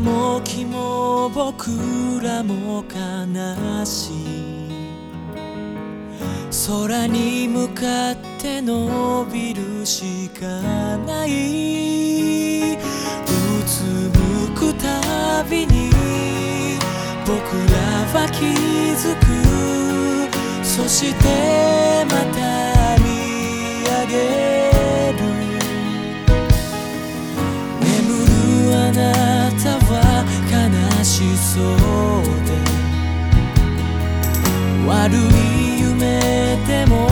時も僕らも悲しい空に向かって伸びるしかないうつむくたびに僕らは気づく。そしてしそうで悪い夢でも